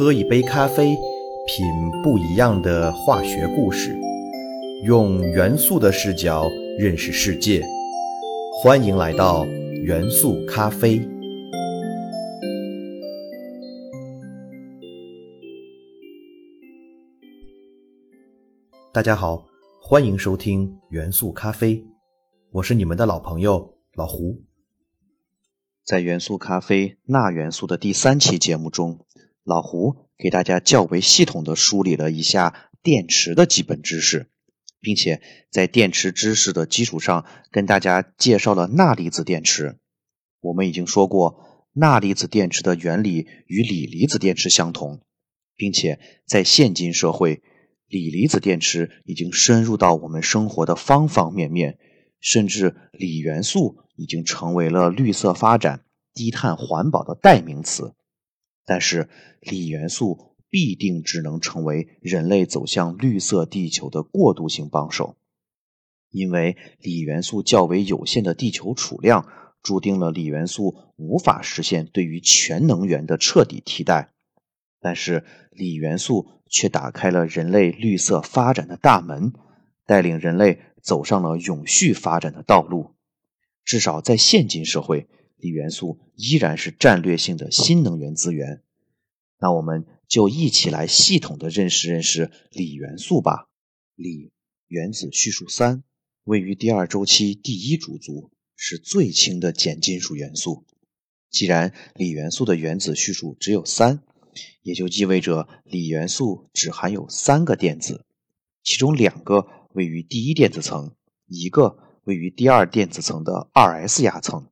喝一杯咖啡，品不一样的化学故事，用元素的视角认识世界。欢迎来到元素咖啡。大家好，欢迎收听元素咖啡，我是你们的老朋友老胡。在元素咖啡钠元素的第三期节目中，老胡给大家较为系统的梳理了一下电池的基本知识，并且在电池知识的基础上，跟大家介绍了钠离子电池。我们已经说过，钠离子电池的原理与锂离子电池相同，并且在现今社会，锂离子电池已经深入到我们生活的方方面面。甚至锂元素已经成为了绿色发展、低碳环保的代名词。但是，锂元素必定只能成为人类走向绿色地球的过渡性帮手，因为锂元素较为有限的地球储量，注定了锂元素无法实现对于全能源的彻底替代。但是，锂元素却打开了人类绿色发展的大门，带领人类。走上了永续发展的道路，至少在现今社会，锂元素依然是战略性的新能源资源。那我们就一起来系统的认识认识锂元素吧。锂原子序数三，位于第二周期第一主族，是最轻的碱金属元素。既然锂元素的原子序数只有三，也就意味着锂元素只含有三个电子，其中两个。位于第一电子层，一个位于第二电子层的二 s 亚层。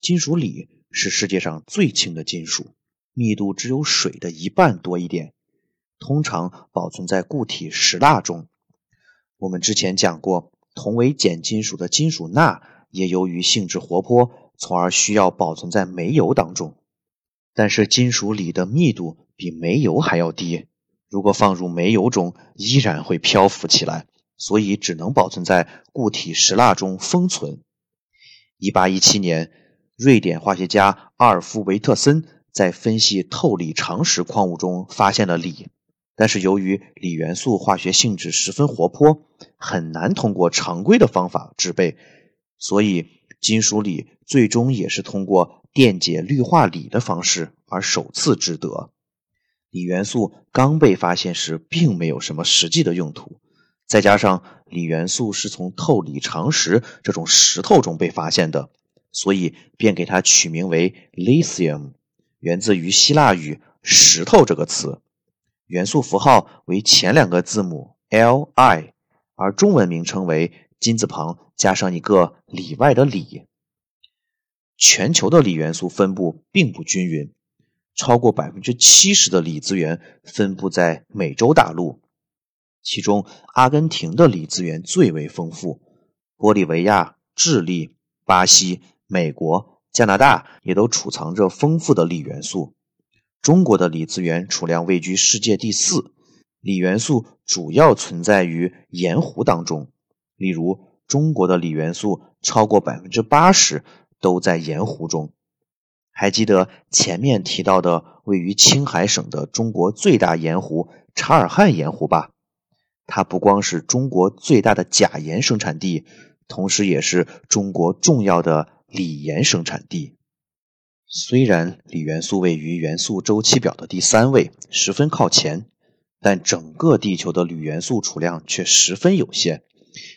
金属锂是世界上最轻的金属，密度只有水的一半多一点，通常保存在固体石蜡中。我们之前讲过，同为碱金属的金属钠也由于性质活泼，从而需要保存在煤油当中。但是金属锂的密度比煤油还要低，如果放入煤油中，依然会漂浮起来。所以只能保存在固体石蜡中封存。一八一七年，瑞典化学家阿尔夫维特森在分析透锂长石矿物中发现了锂，但是由于锂元素化学性质十分活泼，很难通过常规的方法制备，所以金属锂最终也是通过电解氯化锂的方式而首次制得。锂元素刚被发现时，并没有什么实际的用途。再加上锂元素是从透锂长石这种石头中被发现的，所以便给它取名为 lithium，源自于希腊语“石头”这个词，元素符号为前两个字母 Li，而中文名称为金字旁加上一个里外的锂。全球的锂元素分布并不均匀，超过百分之七十的锂资源分布在美洲大陆。其中，阿根廷的锂资源最为丰富，玻利维亚、智利、巴西、美国、加拿大也都储藏着丰富的锂元素。中国的锂资源储量位居世界第四，锂元素主要存在于盐湖当中。例如，中国的锂元素超过百分之八十都在盐湖中。还记得前面提到的位于青海省的中国最大盐湖察尔汗盐湖吧？它不光是中国最大的钾盐生产地，同时也是中国重要的锂盐生产地。虽然锂元素位于元素周期表的第三位，十分靠前，但整个地球的铝元素储量却十分有限，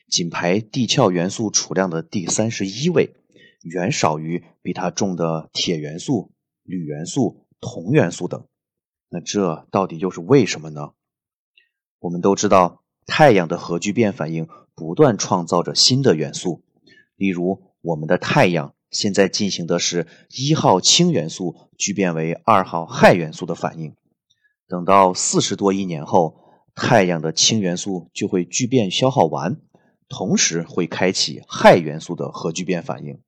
仅排地壳元素储量的第三十一位，远少于比它重的铁元素、铝元素、铜元素等。那这到底又是为什么呢？我们都知道。太阳的核聚变反应不断创造着新的元素，例如我们的太阳现在进行的是一号氢元素聚变为二号氦元素的反应。等到四十多亿年后，太阳的氢元素就会聚变消耗完，同时会开启氦元素的核聚变反应。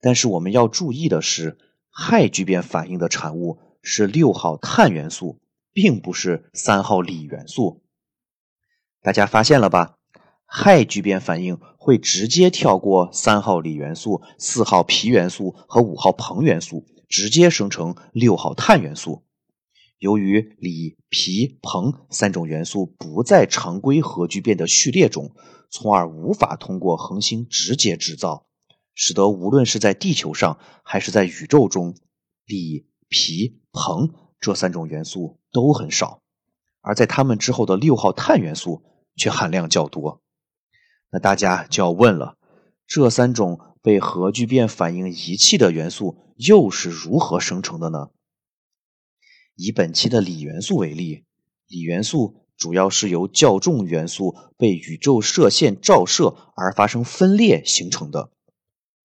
但是我们要注意的是，氦聚变反应的产物是六号碳元素，并不是三号锂元素。大家发现了吧？氦聚变反应会直接跳过三号锂元素、四号铍元素和五号硼元素，直接生成六号碳元素。由于锂、铍、硼三种元素不在常规核聚变的序列中，从而无法通过恒星直接制造，使得无论是在地球上还是在宇宙中，锂、铍、硼这三种元素都很少。而在它们之后的六号碳元素却含量较多。那大家就要问了：这三种被核聚变反应遗弃的元素又是如何生成的呢？以本期的锂元素为例，锂元素主要是由较重元素被宇宙射线照射而发生分裂形成的。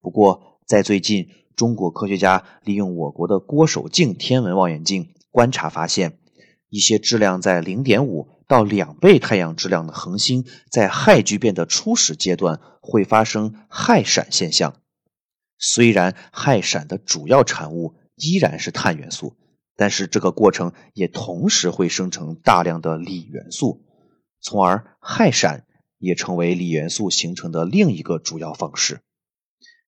不过，在最近，中国科学家利用我国的郭守敬天文望远镜观察发现，一些质量在零点五到两倍太阳质量的恒星，在氦聚变的初始阶段会发生氦闪现象。虽然氦闪的主要产物依然是碳元素。但是这个过程也同时会生成大量的锂元素，从而氦闪也成为锂元素形成的另一个主要方式。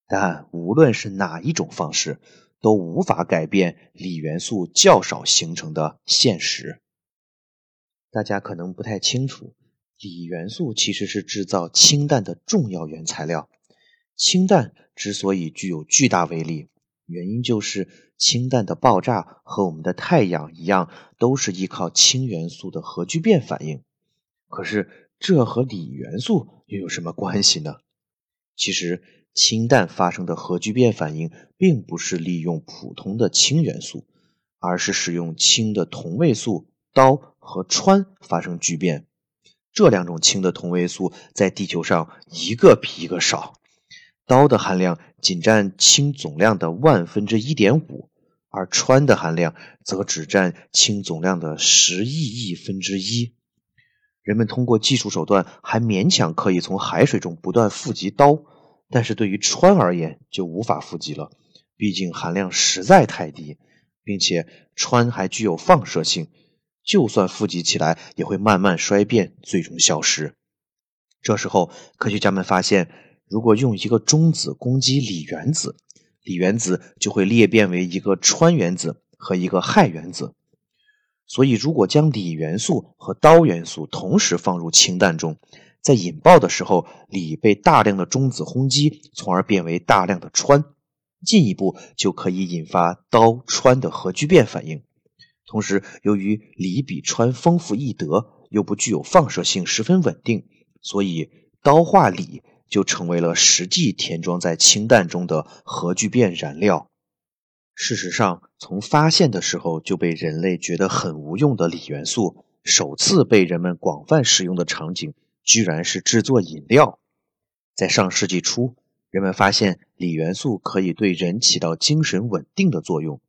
但无论是哪一种方式，都无法改变锂元素较少形成的现实。大家可能不太清楚，锂元素其实是制造氢弹的重要原材料。氢弹之所以具有巨大威力，原因就是氢弹的爆炸和我们的太阳一样，都是依靠氢元素的核聚变反应。可是这和锂元素又有什么关系呢？其实氢弹发生的核聚变反应，并不是利用普通的氢元素，而是使用氢的同位素氘和氚发生聚变。这两种氢的同位素在地球上一个比一个少。氘的含量仅占氢总量的万分之一点五，而氚的含量则只占氢总量的十亿亿分之一。人们通过技术手段还勉强可以从海水中不断富集氘，但是对于氚而言就无法富集了，毕竟含量实在太低，并且氚还具有放射性，就算富集起来也会慢慢衰变，最终消失。这时候，科学家们发现。如果用一个中子攻击锂原子，锂原子就会裂变为一个氚原子和一个氦原子。所以，如果将锂元素和氘元素同时放入氢弹中，在引爆的时候，锂被大量的中子轰击，从而变为大量的氚，进一步就可以引发氘氚的核聚变反应。同时，由于锂比氚丰富易得，又不具有放射性，十分稳定，所以氘化锂。就成为了实际填装在氢弹中的核聚变燃料。事实上，从发现的时候就被人类觉得很无用的锂元素，首次被人们广泛使用的场景，居然是制作饮料。在上世纪初，人们发现锂元素可以对人起到精神稳定的作用，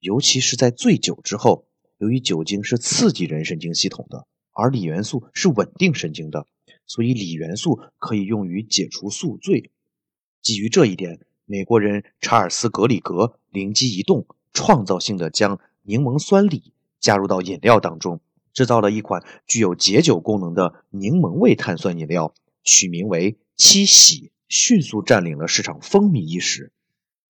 尤其是在醉酒之后，由于酒精是刺激人神经系统的，而锂元素是稳定神经的。所以，锂元素可以用于解除宿醉。基于这一点，美国人查尔斯·格里格灵机一动，创造性的将柠檬酸锂加入到饮料当中，制造了一款具有解酒功能的柠檬味碳酸饮料，取名为“七喜”，迅速占领了市场风靡一时。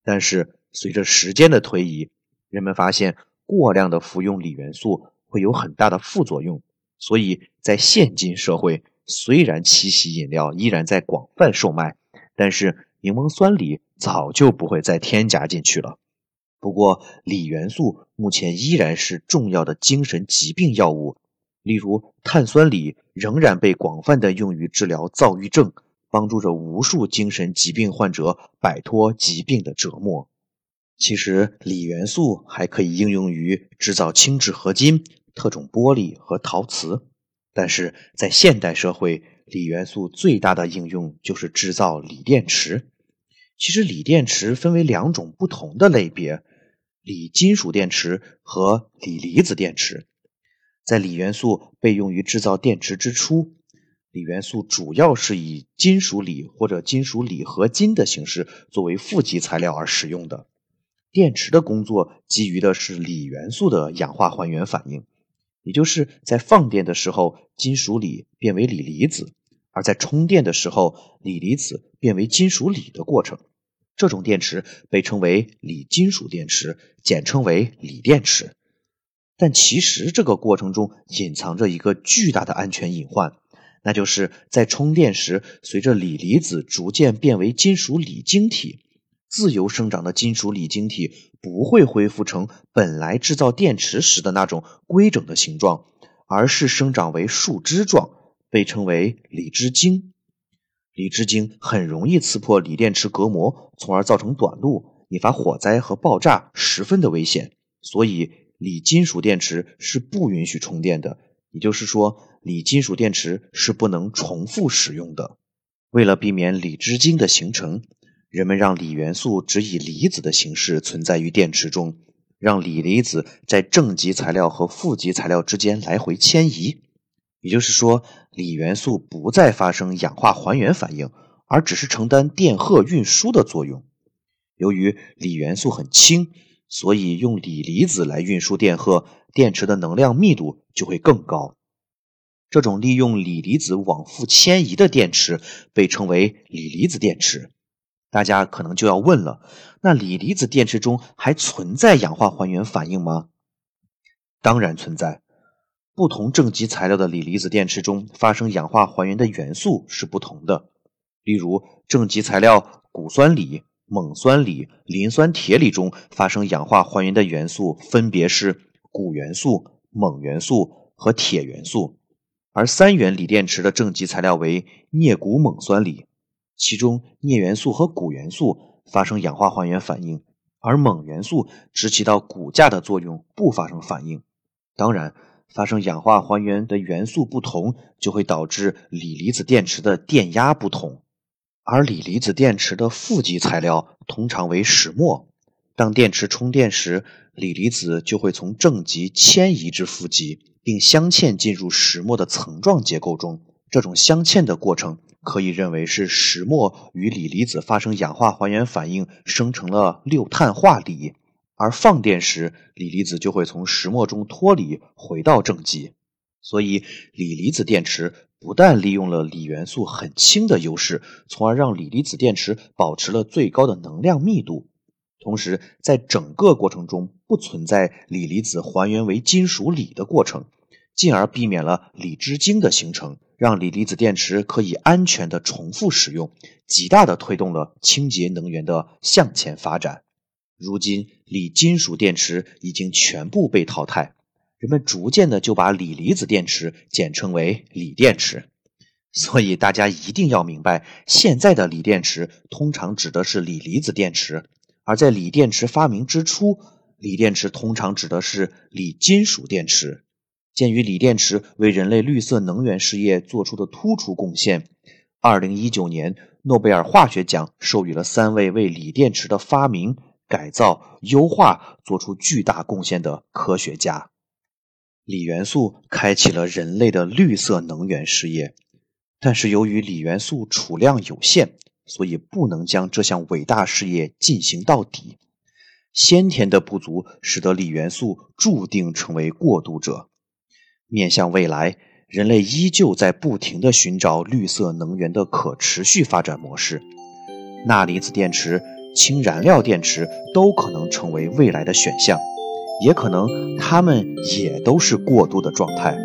但是，随着时间的推移，人们发现过量的服用锂元素会有很大的副作用，所以在现今社会。虽然七喜饮料依然在广泛售卖，但是柠檬酸锂早就不会再添加进去了。不过，锂元素目前依然是重要的精神疾病药物，例如碳酸锂仍然被广泛的用于治疗躁郁症，帮助着无数精神疾病患者摆脱疾病的折磨。其实，锂元素还可以应用于制造轻质合金、特种玻璃和陶瓷。但是在现代社会，锂元素最大的应用就是制造锂电池。其实，锂电池分为两种不同的类别：锂金属电池和锂离子电池。在锂元素被用于制造电池之初，锂元素主要是以金属锂或者金属锂合金的形式作为负极材料而使用的。电池的工作基于的是锂元素的氧化还原反应。也就是在放电的时候，金属锂变为锂离子；而在充电的时候，锂离子变为金属锂的过程。这种电池被称为锂金属电池，简称为锂电池。但其实这个过程中隐藏着一个巨大的安全隐患，那就是在充电时，随着锂离子逐渐变为金属锂晶体，自由生长的金属锂晶体不会恢复成本来制造电池时的那种规整的形状，而是生长为树枝状，被称为锂之晶。锂之晶很容易刺破锂电池隔膜，从而造成短路，引发火灾和爆炸，十分的危险。所以。锂金属电池是不允许充电的，也就是说，锂金属电池是不能重复使用的。为了避免锂之晶的形成，人们让锂元素只以离子的形式存在于电池中，让锂离子在正极材料和负极材料之间来回迁移。也就是说，锂元素不再发生氧化还原反应，而只是承担电荷运输的作用。由于锂元素很轻。所以，用锂离子来运输电荷，电池的能量密度就会更高。这种利用锂离子往复迁移的电池被称为锂离子电池。大家可能就要问了：那锂离子电池中还存在氧化还原反应吗？当然存在。不同正极材料的锂离子电池中发生氧化还原的元素是不同的。例如，正极材料钴酸锂。锰酸锂、磷酸铁锂中发生氧化还原的元素分别是钴元素、锰元素和铁元素，而三元锂电池的正极材料为镍钴锰酸锂，其中镍元素和钴元素发生氧化还原反应，而锰元素只起到骨架的作用，不发生反应。当然，发生氧化还原的元素不同，就会导致锂离子电池的电压不同。而锂离子电池的负极材料通常为石墨。当电池充电时，锂离子就会从正极迁移至负极，并镶嵌进入石墨的层状结构中。这种镶嵌的过程可以认为是石墨与锂离子发生氧化还原反应，生成了六碳化锂。而放电时，锂离子就会从石墨中脱离，回到正极。所以，锂离子电池。不但利用了锂元素很轻的优势，从而让锂离子电池保持了最高的能量密度，同时在整个过程中不存在锂离子还原为金属锂的过程，进而避免了锂之晶的形成，让锂离子电池可以安全的重复使用，极大的推动了清洁能源的向前发展。如今，锂金属电池已经全部被淘汰。人们逐渐的就把锂离子电池简称为锂电池，所以大家一定要明白，现在的锂电池通常指的是锂离子电池，而在锂电池发明之初，锂电池通常指的是锂金属电池。鉴于锂电池为人类绿色能源事业做出的突出贡献，二零一九年诺贝尔化学奖授予了三位为锂电池的发明、改造、优化做出巨大贡献的科学家。锂元素开启了人类的绿色能源事业，但是由于锂元素储量有限，所以不能将这项伟大事业进行到底。先天的不足使得锂元素注定成为过渡者。面向未来，人类依旧在不停地寻找绿色能源的可持续发展模式。钠离子电池、氢燃料电池都可能成为未来的选项。也可能，它们也都是过渡的状态。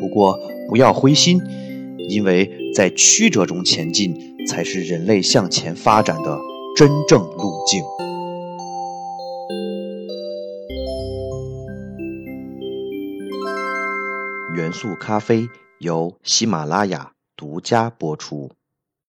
不过，不要灰心，因为在曲折中前进，才是人类向前发展的真正路径。速咖啡由喜马拉雅独家播出。